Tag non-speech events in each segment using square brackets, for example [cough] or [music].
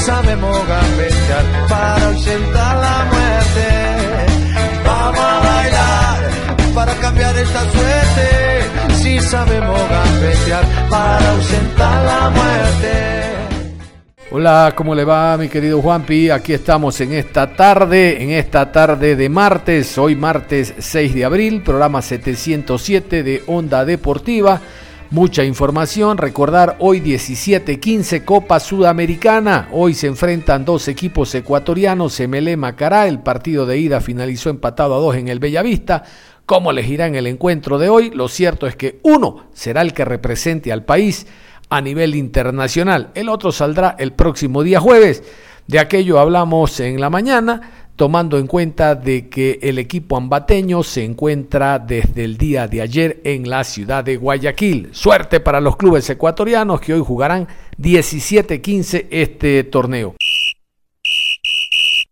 Sabemos gambetear para ausentar la muerte. Vamos a bailar para cambiar esta suerte. Si sabemos gambetear para ausentar la muerte. Hola, ¿cómo le va mi querido Juanpi? Aquí estamos en esta tarde, en esta tarde de martes, hoy martes 6 de abril, programa 707 de Onda Deportiva. Mucha información, recordar hoy 17-15 Copa Sudamericana. Hoy se enfrentan dos equipos ecuatorianos, Emelé Macará. El partido de ida finalizó empatado a dos en el Bellavista. ¿Cómo elegirá en el encuentro de hoy? Lo cierto es que uno será el que represente al país a nivel internacional. El otro saldrá el próximo día jueves. De aquello hablamos en la mañana tomando en cuenta de que el equipo ambateño se encuentra desde el día de ayer en la ciudad de Guayaquil. Suerte para los clubes ecuatorianos que hoy jugarán 17-15 este torneo.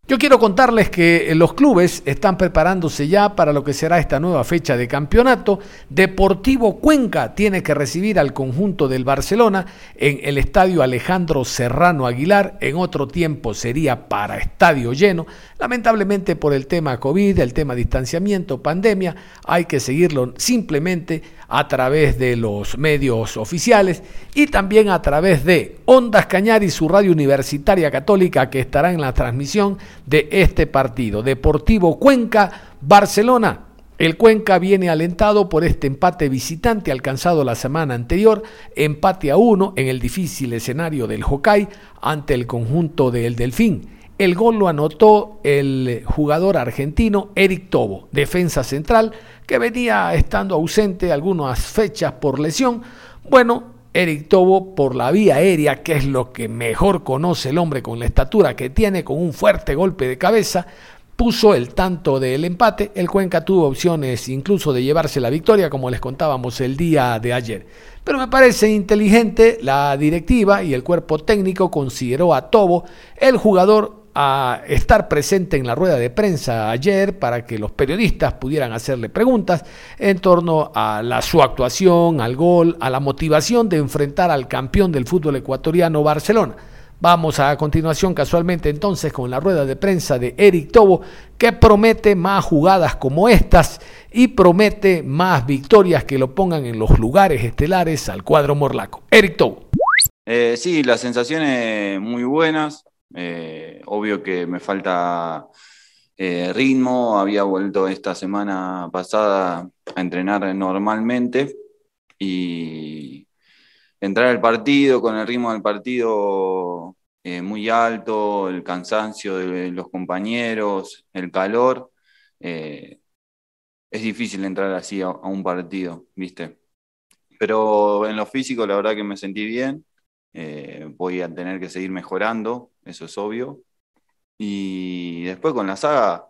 Yo quiero contarles que los clubes están preparándose ya para lo que será esta nueva fecha de campeonato. Deportivo Cuenca tiene que recibir al conjunto del Barcelona en el estadio Alejandro Serrano Aguilar. En otro tiempo sería para estadio lleno. Lamentablemente por el tema COVID, el tema distanciamiento, pandemia, hay que seguirlo simplemente a través de los medios oficiales y también a través de Ondas Cañar su radio universitaria católica que estará en la transmisión de este partido. Deportivo Cuenca, Barcelona. El Cuenca viene alentado por este empate visitante alcanzado la semana anterior, empate a uno en el difícil escenario del Hokkaido ante el conjunto del Delfín. El gol lo anotó el jugador argentino Eric Tobo, defensa central, que venía estando ausente algunas fechas por lesión. Bueno, Eric Tobo por la vía aérea, que es lo que mejor conoce el hombre con la estatura que tiene, con un fuerte golpe de cabeza, puso el tanto del empate. El Cuenca tuvo opciones incluso de llevarse la victoria, como les contábamos el día de ayer. Pero me parece inteligente la directiva y el cuerpo técnico consideró a Tobo el jugador a estar presente en la rueda de prensa ayer para que los periodistas pudieran hacerle preguntas en torno a su actuación, al gol, a la motivación de enfrentar al campeón del fútbol ecuatoriano Barcelona. Vamos a continuación casualmente entonces con la rueda de prensa de Eric Tobo que promete más jugadas como estas y promete más victorias que lo pongan en los lugares estelares al cuadro morlaco. Eric Tobo. Eh, sí, las sensaciones muy buenas. Eh, obvio que me falta eh, ritmo, había vuelto esta semana pasada a entrenar normalmente y entrar al partido con el ritmo del partido eh, muy alto, el cansancio de los compañeros, el calor. es difícil entrar así a, a un partido, ¿viste? Pero en lo físico la verdad que me sentí bien. Voy a tener que seguir mejorando eso es obvio. Y después con la saga,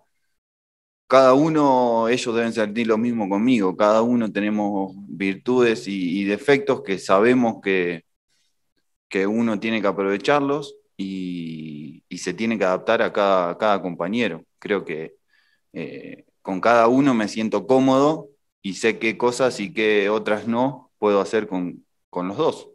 cada uno, ellos deben sentir lo mismo conmigo, cada uno tenemos virtudes y, defectos que sabemos que, que, uno tiene que aprovecharlos y, se tiene que adaptar a cada, compañero. Creo que eh, con cada uno me siento cómodo y sé qué cosas y qué otras no puedo hacer con, con los dos.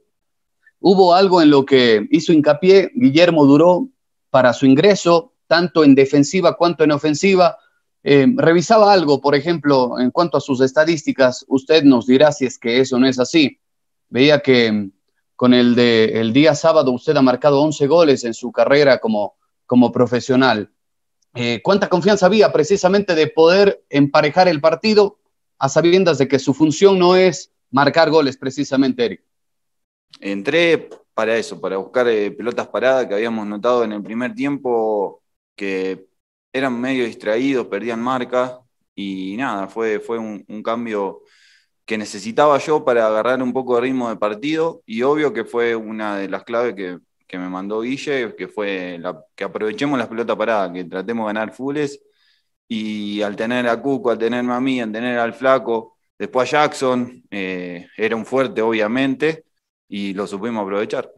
Hubo algo en lo que hizo hincapié Guillermo Duró para su ingreso, tanto en defensiva cuanto en ofensiva. Eh, revisaba algo, por ejemplo, en cuanto a sus estadísticas, usted nos dirá si es que eso no es así. Veía que con el de el día sábado usted ha marcado 11 goles en su carrera como, como profesional. Eh, ¿Cuánta confianza había precisamente de poder emparejar el partido a sabiendas de que su función no es marcar goles precisamente, Eric? Entré para eso, para buscar eh, pelotas paradas que habíamos notado en el primer tiempo que eran medio distraídos, perdían marca y nada, fue, fue un, cambio que necesitaba yo para agarrar un poco de ritmo de partido y obvio que fue una de las claves que, me mandó Guille, que fue la, que aprovechemos las pelotas paradas, que tratemos de ganar fulles y al tener a Cuco, al tenerme a mí, al tener al Flaco, después a Jackson, eh, era un fuerte obviamente y lo supimos aprovechar.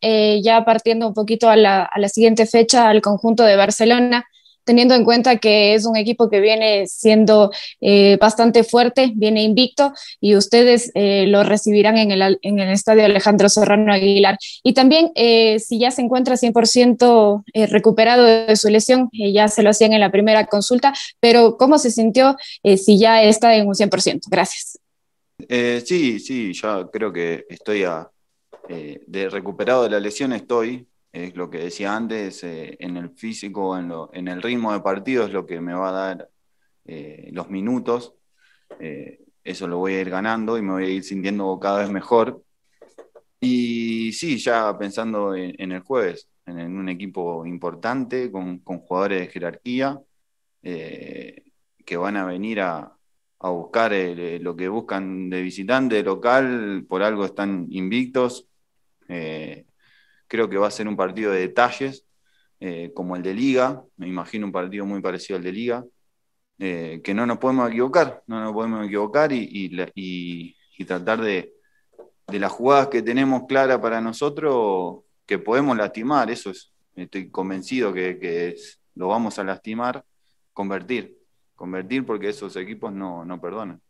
Eh, ya partiendo un poquito a la, a la siguiente fecha, al conjunto de Barcelona, teniendo en cuenta que es un equipo que viene siendo eh, bastante fuerte, viene invicto y ustedes eh, lo recibirán en el, en el, estadio Alejandro Serrano Aguilar. Y también eh, si ya se encuentra 100% recuperado de su lesión, ya se lo hacían en la primera consulta, pero ¿cómo se sintió si ya está en un 100%? Gracias. Sí, sí, ya creo que estoy a, de recuperado de la lesión, estoy es lo que decía antes, eh, en el físico, en, el ritmo de partido es lo que me va a dar eh, los minutos. Eh, eso lo voy a ir ganando y me voy a ir sintiendo cada vez mejor. Y sí, ya pensando en, el jueves, en, un equipo importante, con, con jugadores de jerarquía, que van a venir a, a buscar lo que buscan de visitante, local, por algo están invictos. Creo que va a ser un partido de detalles, eh, como el de Liga. Me imagino un partido muy parecido al de Liga. Eh, que no nos podemos equivocar, no nos podemos equivocar y, tratar de, las jugadas que tenemos claras para nosotros, que podemos lastimar, eso es, estoy convencido que, lo vamos a lastimar, convertir, convertir porque esos equipos no, perdonan.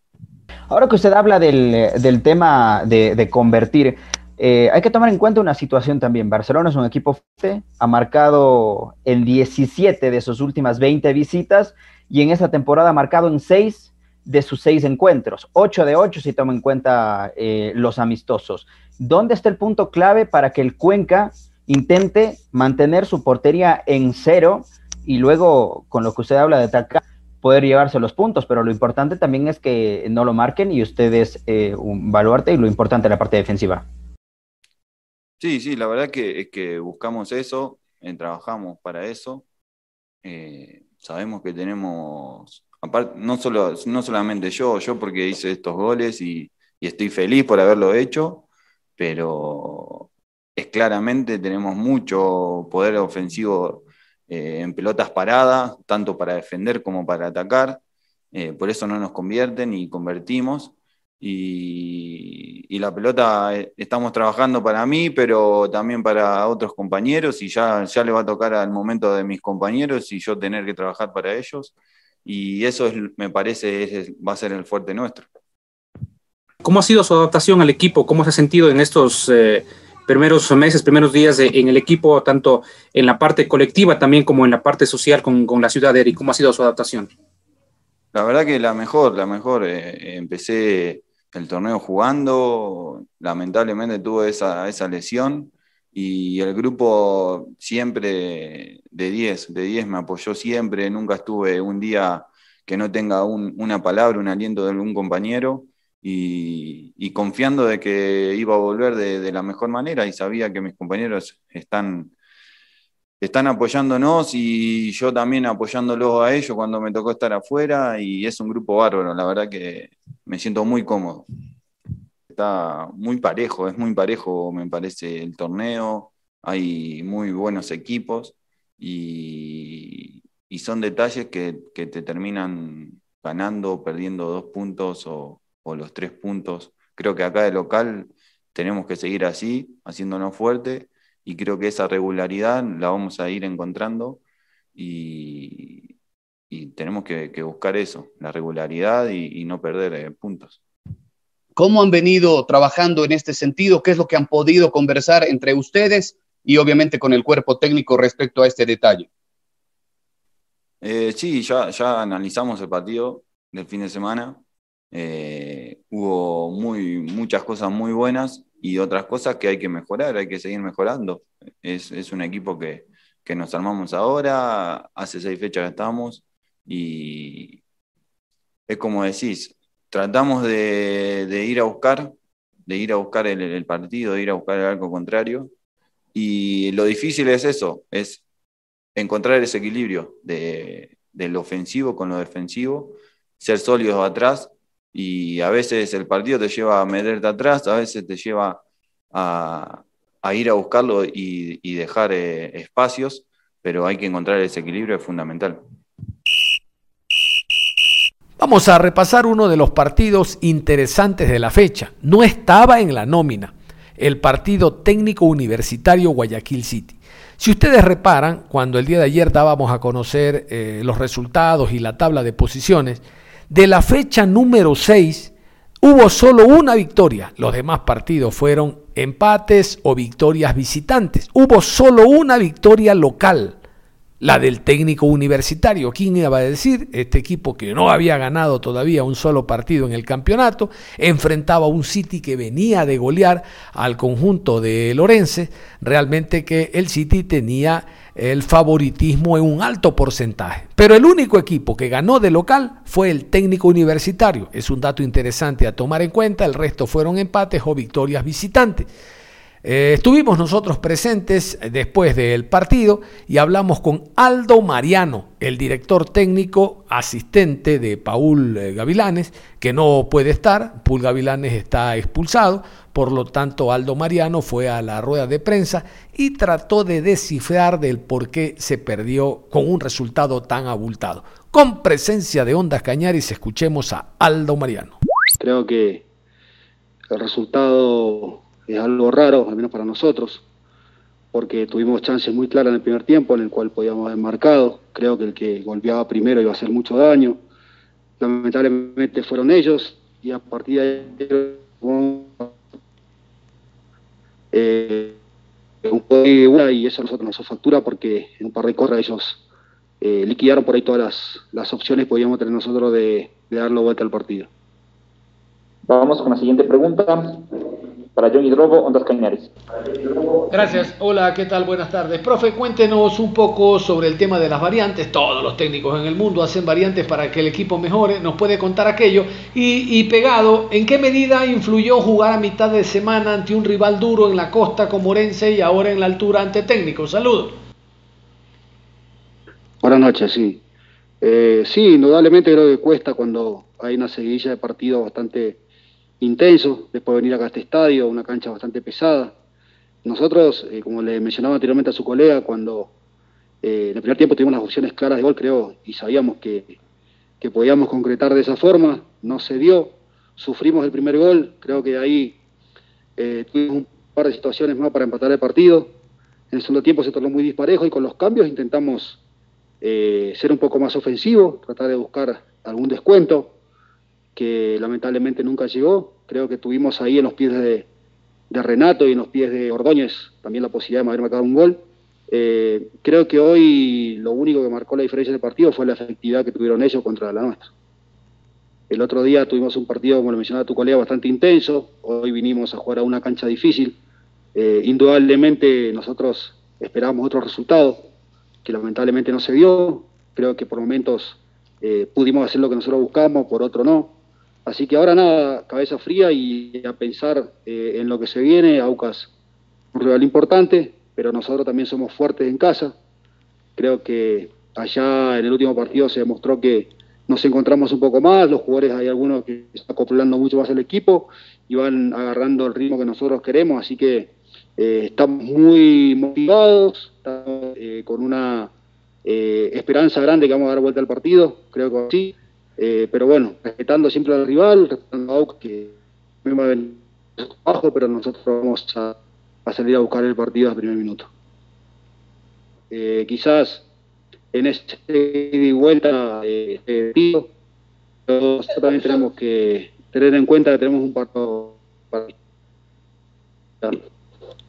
Ahora que usted habla del, tema de, de, convertir, eh, hay que tomar en cuenta una situación también. Barcelona es un equipo fuerte, ha marcado en 17 de sus últimas 20 visitas y en esta temporada ha marcado en 6 de sus 6 encuentros, 8 de 8 si toma en cuenta eh, los amistosos. ¿Dónde está el punto clave para que el Cuenca intente mantener su portería en cero y luego, con lo que usted habla de atacar, poder llevarse los puntos? Pero lo importante también es que no lo marquen y ustedes eh, un baluarte y lo importante la parte defensiva. Sí, sí, la verdad que, que buscamos eso, eh, trabajamos para eso. Eh, sabemos que tenemos, aparte, no, solo, no solamente yo, yo porque hice estos goles y, estoy feliz por haberlo hecho, pero es claramente tenemos mucho poder ofensivo eh, en pelotas paradas, tanto para defender como para atacar. por eso no nos convierten y convertimos y, la pelota eh, estamos trabajando para mí, pero también para otros compañeros y ya, ya le va a tocar al momento de mis compañeros y yo tener que trabajar para ellos. Y eso es, me parece va a ser el fuerte nuestro. ¿Cómo ha sido su adaptación al equipo? ¿Cómo se ha sentido en estos eh, primeros meses, primeros días en el equipo, tanto en la parte colectiva también como en la parte social con, con la ciudad de Eric? ¿Cómo ha sido su adaptación? La verdad que la mejor, la mejor. Eh, empecé el torneo jugando, lamentablemente tuve esa, esa lesión y el grupo siempre de 10, de 10 me apoyó siempre, nunca estuve un día que no tenga una palabra, un aliento de algún compañero y, confiando de que iba a volver de, la mejor manera y sabía que mis compañeros están, están apoyándonos y yo también apoyándolos a ellos cuando me tocó estar afuera y es un grupo bárbaro, la verdad que me siento muy cómodo. Está muy parejo, es muy parejo me parece el torneo, hay muy buenos equipos y, son detalles que, te terminan ganando perdiendo dos puntos o, o los tres puntos. Creo que acá de local tenemos que seguir así, haciéndonos fuerte y creo que esa regularidad la vamos a ir encontrando y, tenemos que, buscar eso, la regularidad y, no perder eh, puntos. ¿Cómo han venido trabajando en este sentido? ¿Qué es lo que han podido conversar entre ustedes y obviamente con el cuerpo técnico respecto a este detalle? Eh, sí, ya, ya analizamos el partido del fin de semana. Eh, hubo muy, muchas cosas muy buenas y otras cosas que hay que mejorar, hay que seguir mejorando. Es, un equipo que, nos armamos ahora, hace seis fechas que estamos y es como decís, tratamos de, ir a buscar, de ir a buscar el, partido, de ir a buscar el arco contrario y lo difícil es eso, es encontrar ese equilibrio de, del ofensivo con lo defensivo, ser sólidos atrás y a veces el partido te lleva a meterte atrás, a veces te lleva a, ir a buscarlo y, dejar eh, espacios, pero hay que encontrar ese equilibrio, es fundamental. Vamos a repasar uno de los partidos interesantes de la fecha. No estaba en la nómina el partido técnico universitario Guayaquil City. Si ustedes reparan, cuando el día de ayer dábamos a conocer eh, los resultados y la tabla de posiciones, de la fecha número 6 hubo solo una victoria. Los demás partidos fueron empates o victorias visitantes. Hubo solo una victoria local la del técnico universitario. ¿Quién iba a decir? Este equipo que no había ganado todavía un solo partido en el campeonato, enfrentaba a un City que venía de golear al conjunto de Lorense, realmente que el City tenía el favoritismo en un alto porcentaje. Pero el único equipo que ganó de local fue el técnico universitario. Es un dato interesante a tomar en cuenta, el resto fueron empates o victorias visitantes. Eh, estuvimos nosotros presentes después del partido y hablamos con Aldo Mariano, el director técnico asistente de Paul eh, Gavilanes, que no puede estar, Paul Gavilanes está expulsado, por lo tanto Aldo Mariano fue a la rueda de prensa y trató de descifrar del por qué se perdió con un resultado tan abultado. Con presencia de Ondas Cañaris, escuchemos a Aldo Mariano. Creo que el resultado es algo raro, al menos para nosotros, porque tuvimos chances muy claras en el primer tiempo en el cual podíamos haber marcado. Creo que el que golpeaba primero iba a hacer mucho daño. Lamentablemente fueron ellos y a partir de ahí eh, un y eso a nosotros nos factura porque en un par de corras ellos eh, liquidaron por ahí todas las, las opciones que podíamos tener nosotros de, de darle vuelta al partido. Vamos con la siguiente pregunta para Johnny Drogo, Ondas Cañares. Gracias. Hola, ¿qué tal? Buenas tardes. Profe, cuéntenos un poco sobre el tema de las variantes. Todos los técnicos en el mundo hacen variantes para que el equipo mejore. ¿Nos puede contar aquello? Y, pegado, ¿en qué medida influyó jugar a mitad de semana ante un rival duro en la costa como Orense y ahora en la altura ante técnicos? Saludos. Buenas noches, sí. Eh, sí, indudablemente creo que cuesta cuando hay una seguidilla de partidos bastante intenso, después de venir acá a este estadio, una cancha bastante pesada. Nosotros, eh, como le mencionaba anteriormente a su colega, cuando eh, en el primer tiempo tuvimos las opciones claras de gol, creo, y sabíamos que, que podíamos concretar de esa forma, no se dio, sufrimos el primer gol, creo que ahí eh, tuvimos un par de situaciones más para empatar el partido. En el segundo tiempo se tornó muy disparejo y con los cambios intentamos ser un poco más ofensivos, tratar de buscar algún descuento que lamentablemente nunca llegó. Creo que tuvimos ahí en los pies de, Renato y en los pies de Ordóñez también la posibilidad de haber marcado un gol. Eh, creo que hoy lo único que marcó la diferencia del partido fue la efectividad que tuvieron ellos contra la nuestra. El otro día tuvimos un partido, como lo mencionaba tu colega, bastante intenso. Hoy vinimos a jugar a una cancha difícil. Eh, indudablemente nosotros esperábamos otro resultado, que lamentablemente no se dio. Creo que por momentos eh, pudimos hacer lo que nosotros buscamos, por otro no. Así que ahora nada, cabeza fría y a pensar eh, en lo que se viene. Aucas, un rival importante, pero nosotros también somos fuertes en casa. Creo que allá en el último partido se demostró que nos encontramos un poco más. Los jugadores, hay algunos que están acoplando mucho más el equipo y van agarrando el ritmo que nosotros queremos. Así que eh, estamos muy motivados, estamos eh, con una esperanza grande que vamos a dar vuelta al partido. Creo que sí eh, pero bueno, respetando siempre al rival, respetando a Aucas que venir abajo, pero nosotros vamos a, salir a buscar el partido al primer minuto. Eh, quizás en este ida y vuelta eh, nosotros también tenemos que tener en cuenta que tenemos un partido para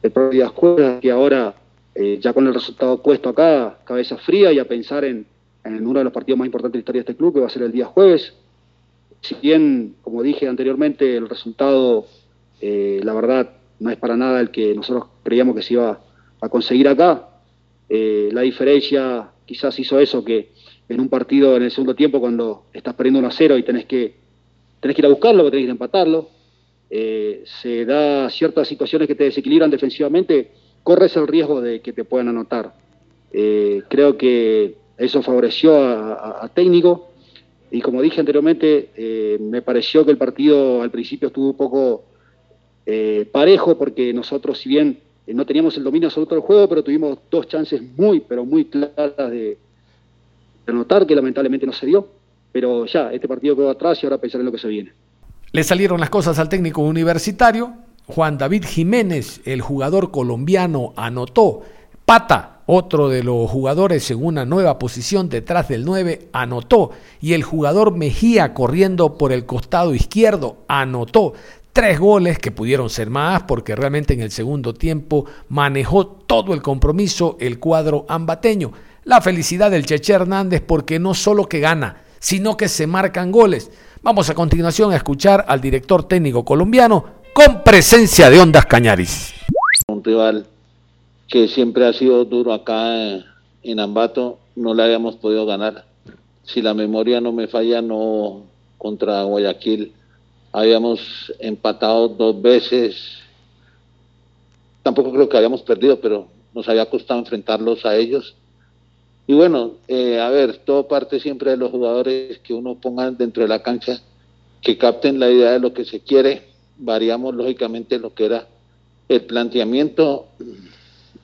el propio escuela que ahora ya con el resultado puesto acá, cabeza fría y a pensar en en uno de los partidos más importantes de la historia de este club, que va a ser el día jueves. Si bien, como dije anteriormente, el resultado, eh, la verdad, no es para nada el que nosotros creíamos que se iba a conseguir acá, eh, la diferencia quizás hizo eso, que en un partido en el segundo tiempo, cuando estás perdiendo 1 a 0 y tenés que, tenés que ir a buscarlo, tenés que empatarlo, eh, se da ciertas situaciones que te desequilibran defensivamente, corres el riesgo de que te puedan anotar. Eh, creo que eso favoreció a, técnico y como dije anteriormente, eh, me pareció que el partido al principio estuvo un poco eh, parejo porque nosotros, si bien no teníamos el dominio absoluto del juego, pero tuvimos dos chances muy, pero muy claras de, de notar que lamentablemente no se dio. Pero ya, este partido quedó atrás y ahora pensar en lo que se viene. Le salieron las cosas al técnico universitario. Juan David Jiménez, el jugador colombiano, anotó. Pata, otro de los jugadores en una nueva posición detrás del 9, anotó. Y el jugador Mejía, corriendo por el costado izquierdo, anotó. Tres goles que pudieron ser más porque realmente en el segundo tiempo manejó todo el compromiso el cuadro ambateño. La felicidad del Cheche Hernández porque no solo que gana, sino que se marcan goles. Vamos a continuación a escuchar al director técnico colombiano con presencia de Ondas Cañaris. Que siempre ha sido duro acá en Ambato, no le habíamos podido ganar. Si la memoria no me falla, no contra Guayaquil. Habíamos empatado dos veces. Tampoco creo que habíamos perdido, pero nos había costado enfrentarlos a ellos y bueno, eh, a ver, todo parte siempre de los jugadores que uno ponga dentro de la cancha, que capten la idea de lo que se quiere. Variamos lógicamente lo que era el planteamiento.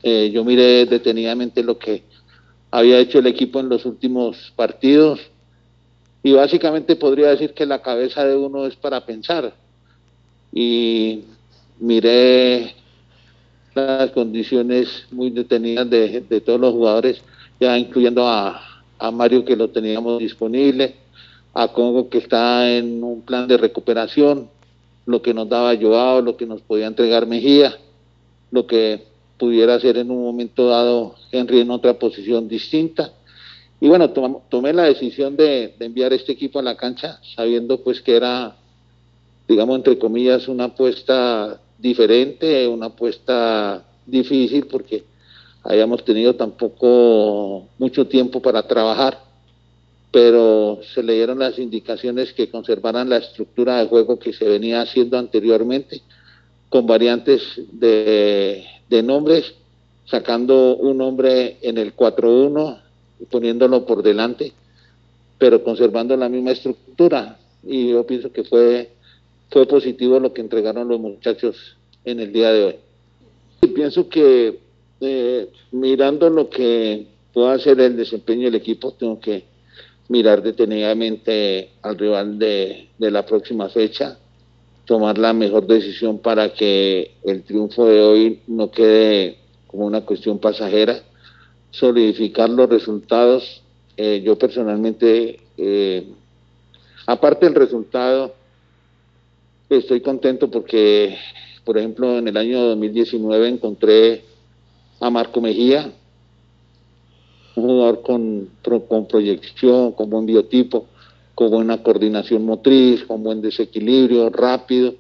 Eh, yo miré detenidamente lo que había hecho el equipo en los últimos partidos y básicamente podría decir que la cabeza de uno es para pensar. Y miré las condiciones muy detenidas de, de todos los jugadores ya incluyendo a, Mario que lo teníamos disponible, a Congo que está en un plan de recuperación, lo que nos daba Joao, lo que nos podía entregar Mejía, lo que pudiera hacer en un momento dado Henry en otra posición distinta. Y bueno, tomé la decisión de, de, enviar este equipo a la cancha, sabiendo pues que era, digamos, entre comillas, una apuesta diferente, una apuesta difícil, porque hayamos tenido tampoco mucho tiempo para trabajar, pero se le dieron las indicaciones que conservaran la estructura de juego que se venía haciendo anteriormente, con variantes de, nombres, sacando un nombre en el 4-1 y poniéndolo por delante, pero conservando la misma estructura. Y yo pienso que fue, fue positivo lo que entregaron los muchachos en el día de hoy. Y pienso que eh, mirando lo que pueda ser el desempeño del equipo, tengo que mirar detenidamente al rival de, la próxima fecha, tomar la mejor decisión para que el triunfo de hoy no quede como una cuestión pasajera, solidificar los resultados. Eh, yo personalmente, eh, aparte del resultado, estoy contento porque, por ejemplo, en el año 2019 encontré a Marco Mejía, un jugador con, con proyección, con buen biotipo, con buena coordinación motriz, con buen desequilibrio, rápido.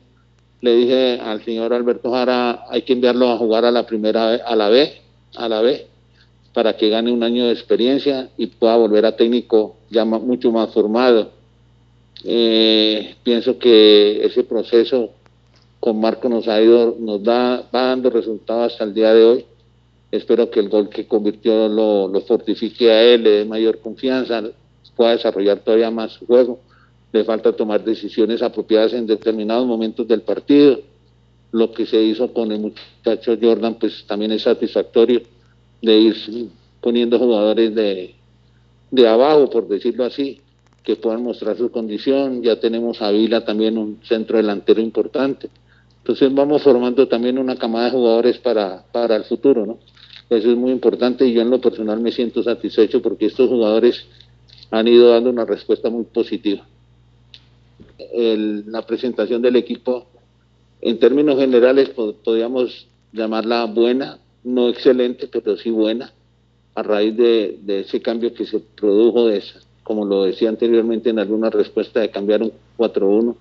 Le dije al señor Alberto Jara, hay que enviarlo a jugar a la primera a la B, a la B, para que gane un año de experiencia y pueda volver a técnico ya mucho más formado. Eh, pienso que ese proceso con Marco nos ha ido, nos da, va dando resultados hasta el día de hoy Espero que el gol que convirtió lo, fortifique a él, le dé mayor confianza, pueda desarrollar todavía más su juego. Le falta tomar decisiones apropiadas en determinados momentos del partido. Lo que se hizo con el muchacho Jordan, pues también es satisfactorio de ir poniendo jugadores de, de abajo, por decirlo así, que puedan mostrar su condición. Ya tenemos a Vila también un centro delantero importante. Entonces vamos formando también una camada de jugadores para, para el futuro, ¿no? Eso es muy importante y yo en lo personal me siento satisfecho porque estos jugadores han ido dando una respuesta muy positiva. la presentación del equipo, en términos generales, podríamos llamarla buena, no excelente, pero sí buena, a raíz de, ese cambio que se produjo, de esa, como lo decía anteriormente en alguna respuesta, de cambiar un 4-1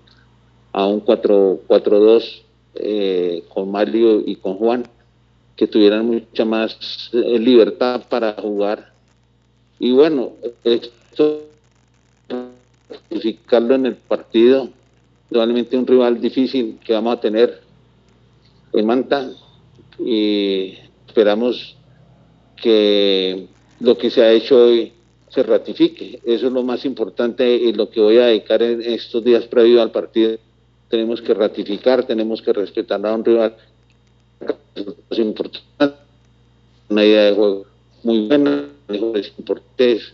a un 4-2 eh, con Mario y con Juan que tuvieran mucha más eh, libertad para jugar. Y bueno, esto justificarlo en el partido, probablemente un rival difícil que vamos a tener en Manta y esperamos que lo que se ha hecho hoy se ratifique. Eso es lo más importante y lo que voy a dedicar en estos días previos al partido. Tenemos que ratificar, tenemos que respetar a un rival. Es importante, una idea de juego muy buena, mejores importantes.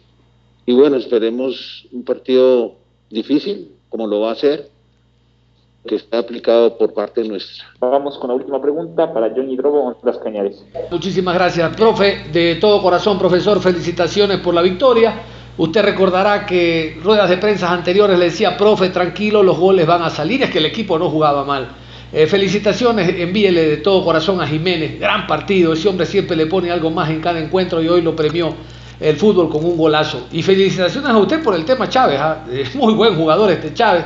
Y bueno, esperemos un partido difícil, como lo va a ser, que está aplicado por parte nuestra. Vamos con la última pregunta para Johnny Drobo, Las Cañares. Muchísimas gracias, profe. De todo corazón, profesor, felicitaciones por la victoria. Usted recordará que ruedas de prensa anteriores le decía, profe, tranquilo, los goles van a salir, es que el equipo no jugaba mal. Eh, felicitaciones, envíele de todo corazón a Jiménez, gran partido, ese hombre siempre le pone algo más en cada encuentro y hoy lo premió el fútbol con un golazo. Y felicitaciones a usted por el tema Chávez, ¿ah? [laughs] es muy buen jugador este Chávez.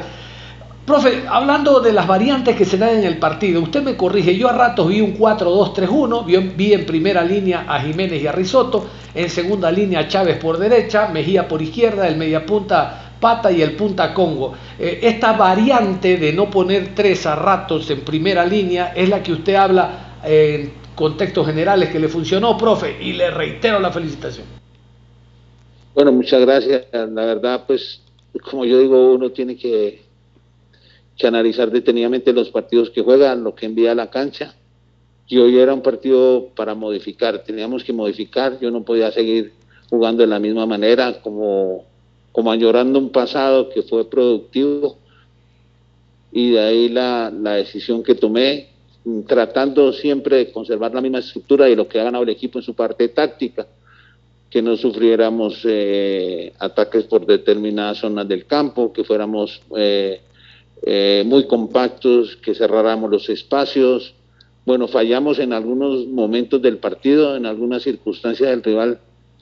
Profe, hablando de las variantes que se dan en el partido, usted me corrige, yo a ratos vi un 4-2-3-1, vi, en primera línea a Jiménez y a Risotto, en segunda línea a Chávez por derecha, Mejía por izquierda, el mediapunta Pata y el punta Congo. Eh, esta variante de no poner tres a ratos en primera línea es la que usted habla en contextos generales que le funcionó, profe, y le reitero la felicitación. Bueno, muchas gracias. La verdad, pues, como yo digo, uno tiene que analizar detenidamente los partidos que juegan, lo que envía a la cancha. Y hoy era un partido para modificar, teníamos que modificar, yo no podía seguir jugando de la misma manera, como, como añorando un pasado que fue productivo. Y de ahí la, la decisión que tomé, tratando siempre de conservar la misma estructura y lo que ha ganado el equipo en su parte táctica, que no sufriéramos eh, ataques por determinadas zonas del campo, que fuéramos... Eh, eh, muy compactos, que cerráramos los espacios. Bueno, fallamos en algunos momentos del partido, en algunas circunstancias del rival.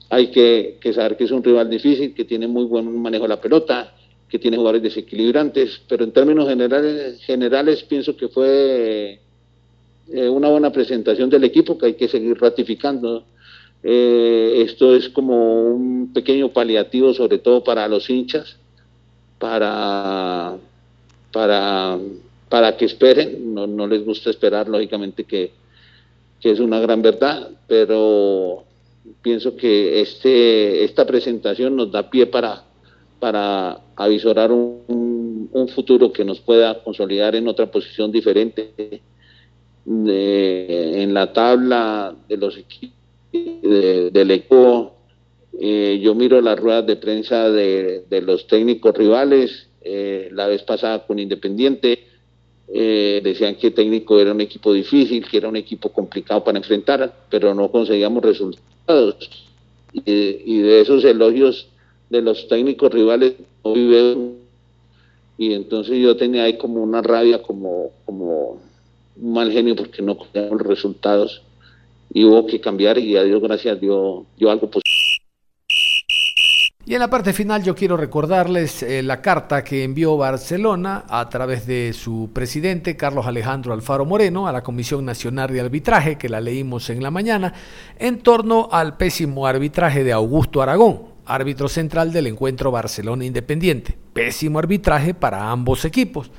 Hay que, saber que es un rival difícil, que tiene muy buen manejo de la pelota, que tiene jugadores desequilibrantes, pero en términos generales, generales pienso que fue una buena presentación del equipo que hay que seguir ratificando. Eh, esto es como un pequeño paliativo, sobre todo para los hinchas, para para, para que esperen, no, no les gusta esperar, lógicamente que, es una gran verdad, pero pienso que este, esta presentación nos da pie para, para avisorar un, un futuro que nos pueda consolidar en otra posición diferente en la tabla de los equipos del equipo. Eh, yo miro las ruedas de prensa de, de los técnicos rivales eh, la vez pasada con Independiente. Eh, decían que técnico era un equipo difícil, que era un equipo complicado para enfrentar, pero no conseguíamos resultados. Y, de esos elogios de los técnicos rivales no vive y entonces yo tenía ahí como una rabia, como, como un mal genio porque no conseguíamos resultados y hubo que cambiar y a Dios gracias dio, dio algo positivo. Y en la parte final yo quiero recordarles eh, la carta que envió Barcelona a través de su presidente Carlos Alejandro Alfaro Moreno a la Comisión Nacional de Arbitraje, que la leímos en la mañana, en torno al pésimo arbitraje de Augusto Aragón, árbitro central del encuentro Barcelona Independiente. Pésimo arbitraje para ambos equipos.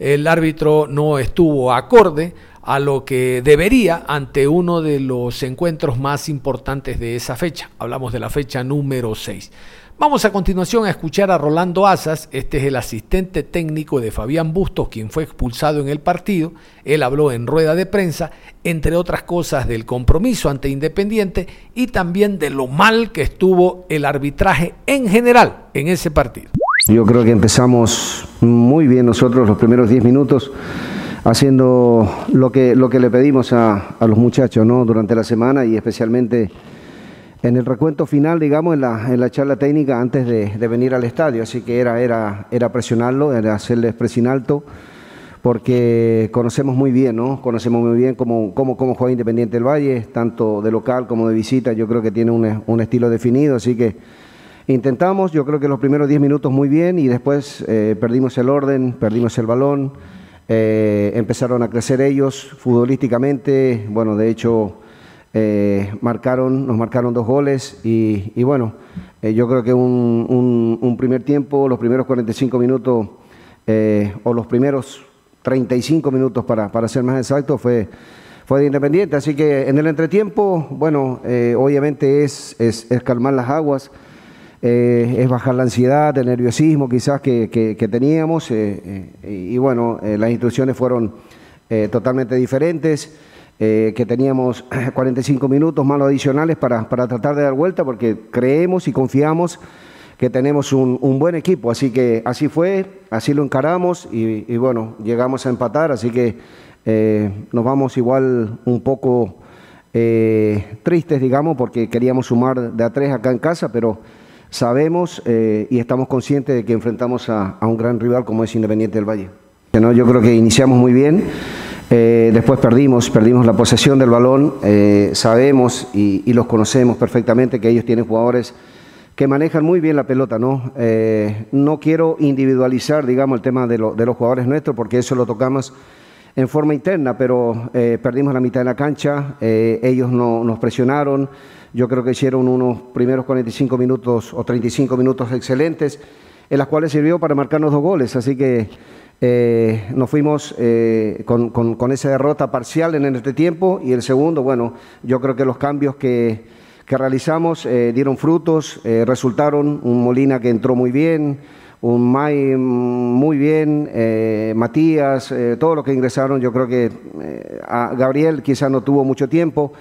El árbitro no estuvo acorde a lo que debería ante uno de los encuentros más importantes de esa fecha. Hablamos de la fecha número 6. Vamos a continuación a escuchar a Rolando Asas, este es el asistente técnico de Fabián Bustos, quien fue expulsado en el partido. Él habló en rueda de prensa, entre otras cosas, del compromiso ante Independiente y también de lo mal que estuvo el arbitraje en general en ese partido. Yo creo que empezamos muy bien nosotros los primeros 10 minutos haciendo lo que, lo que le pedimos a, los muchachos ¿no? durante la semana y especialmente en el recuento final, digamos, en la, en la charla técnica antes de, venir al estadio. Así que era, era, era presionarlo, era hacerles presión alto, porque conocemos muy bien, ¿no? Conocemos muy bien cómo, cómo, cómo juega Independiente del Valle, tanto de local como de visita. Yo creo que tiene un, un estilo definido, así que intentamos, yo creo que los primeros 10 minutos muy bien y después eh, perdimos el orden, perdimos el balón. Eh, empezaron a crecer ellos futbolísticamente, bueno, de hecho eh, marcaron, nos marcaron dos goles y, bueno, eh, yo creo que un, primer tiempo, los primeros 45 minutos o los primeros 35 minutos para, para ser más exacto, fue, fue de Independiente. Así que en el entretiempo, bueno, obviamente es, es, calmar las aguas, eh, es bajar la ansiedad, el nerviosismo quizás que, que, teníamos. Eh, y bueno, las instrucciones fueron totalmente diferentes. que teníamos [clears throat] 45 minutos más adicionales para, para tratar de dar vuelta, porque creemos y confiamos que tenemos un, un, buen equipo, así que así fue, así lo encaramos y, bueno, llegamos a empatar, así que eh, nos vamos igual un poco eh, tristes, digamos, porque queríamos sumar de a tres acá en casa, pero sabemos eh, y estamos conscientes de que enfrentamos a, un gran rival como es Independiente del Valle. Yo creo que iniciamos muy bien, después perdimos, perdimos la posesión del balón, sabemos y, los conocemos perfectamente que ellos tienen jugadores que manejan muy bien la pelota, ¿no? no quiero individualizar, digamos, el tema de, de los jugadores nuestros, porque eso lo tocamos en forma interna, pero eh, perdimos la mitad de la cancha, eh, ellos no, nos presionaron, yo creo que hicieron unos primeros 45 minutos o 35 minutos excelentes, en las cuales sirvió para marcarnos dos goles, así que eh, nos fuimos con, con, esa derrota parcial en este tiempo. Y el segundo, bueno, yo creo que los cambios que, que realizamos dieron frutos, resultaron. Un Molina que entró muy bien, un May muy bien, eh, Matías, eh, todos los que ingresaron, yo creo que eh, Gabriel quizás no tuvo mucho tiempo,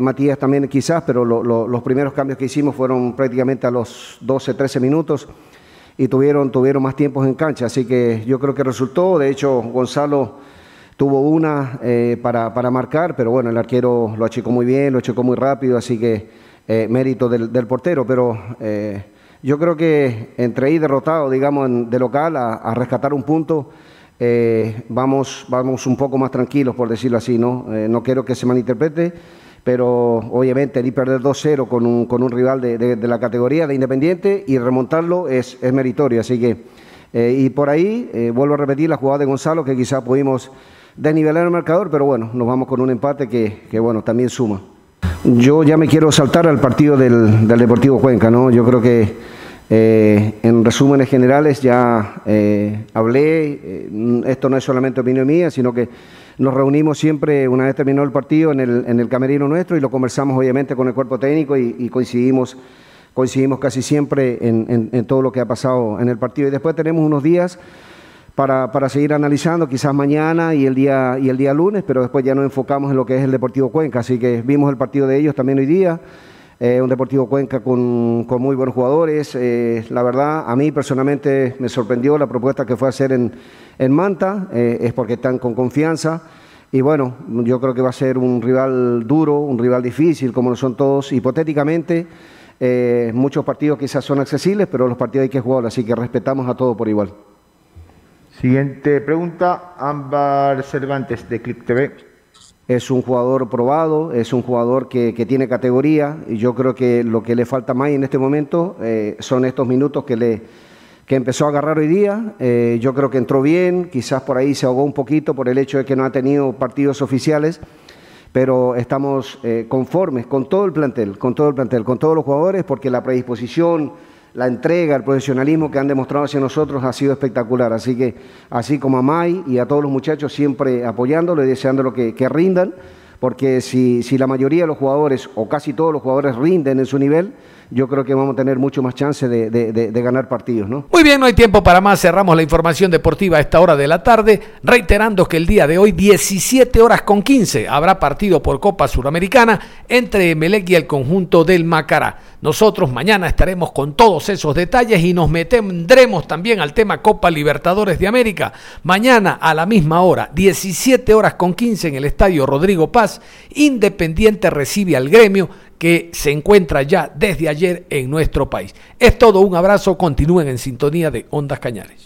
Matías también quizás, pero los primeros cambios que hicimos fueron prácticamente a los 12, 13 minutos y tuvieron, tuvieron más tiempos en cancha, así que yo creo que resultó, de hecho Gonzalo tuvo una para, para, marcar, pero bueno, el arquero lo achicó muy bien, lo achicó muy rápido, así que mérito del, del portero, pero yo creo que entre ahí derrotado, digamos, de local a, rescatar un punto, eh, vamos, vamos un poco más tranquilos, por decirlo así, ¿no? Eh, no quiero que se malinterprete, pero obviamente ir perder 2-0 con un, con un rival de, la categoría de Independiente y remontarlo es, es meritorio. Así que, eh, y por ahí, vuelvo a repetir la jugada de Gonzalo, que quizá pudimos desnivelar el marcador, pero bueno, nos vamos con un empate que, que bueno, también suma. Yo ya me quiero saltar al partido del, Deportivo Cuenca, ¿no? Yo creo que eh, en resúmenes generales ya eh, hablé, eh, esto no es solamente opinión mía, sino que nos reunimos siempre una vez terminó el partido en el, en el camerino nuestro y lo conversamos obviamente con el cuerpo técnico y, coincidimos, coincidimos casi siempre en, en todo lo que ha pasado en el partido. Y después tenemos unos días para, para, seguir analizando, quizás mañana y el, día, y el día lunes, pero después ya nos enfocamos en lo que es el Deportivo Cuenca. Así que vimos el partido de ellos también hoy día. Eh, un Deportivo Cuenca con, muy buenos jugadores. Eh, la verdad, a mí personalmente me sorprendió la propuesta que fue hacer en, Manta, eh, es porque están con confianza. Y bueno, yo creo que va a ser un rival duro, un rival difícil, como lo son todos hipotéticamente. muchos partidos quizás son accesibles, pero los partidos hay que jugar, así que respetamos a todos por igual. Siguiente pregunta, Ámbar Cervantes de Clip TV. Es un jugador probado, es un jugador que, tiene categoría y yo creo que lo que le falta más en este momento eh, son estos minutos que, le, que empezó a agarrar hoy día. Eh, yo creo que entró bien, quizás por ahí se ahogó un poquito por el hecho de que no ha tenido partidos oficiales, pero estamos eh, conformes con todo el plantel, con todo el plantel, con todos los jugadores, porque la predisposición la entrega, el profesionalismo que han demostrado hacia nosotros ha sido espectacular. Así que, así como a May y a todos los muchachos, siempre apoyándolo y deseándolo que, que rindan, porque si, si la mayoría de los jugadores, o casi todos los jugadores, rinden en su nivel, yo creo que vamos a tener mucho más chance de, ganar partidos. ¿no? Muy bien, no hay tiempo para más. Cerramos la información deportiva a esta hora de la tarde, reiterando que el día de hoy, 17 horas con 15, habrá partido por Copa Suramericana entre Emelec y el conjunto del Macará. Nosotros mañana estaremos con todos esos detalles y nos metendremos también al tema Copa Libertadores de América. Mañana a la misma hora, 17 horas con 15 en el Estadio Rodrigo Paz, Independiente recibe al gremio que se encuentra ya desde ayer en nuestro país. Es todo, un abrazo, continúen en sintonía de Ondas Cañares.